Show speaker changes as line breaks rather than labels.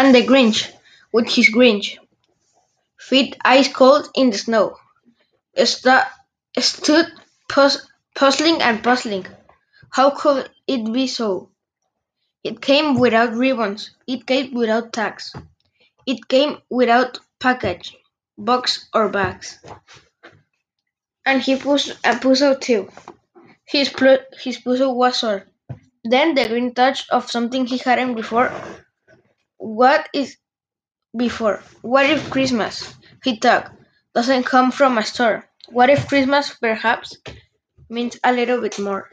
And the Grinch, with his Grinch, feet ice cold in the snow, sta stood puz puzzling and puzzling. How could it be so? It came without ribbons, it came without tags, it came without package, box or bags. And he pus a puzzle too. His plu his puzzle was solved. Then the Grinch thought of something he hadn't before. What is before? What if Christmas, he thought, doesn't come from a store? What if Christmas, perhaps, means a little bit more?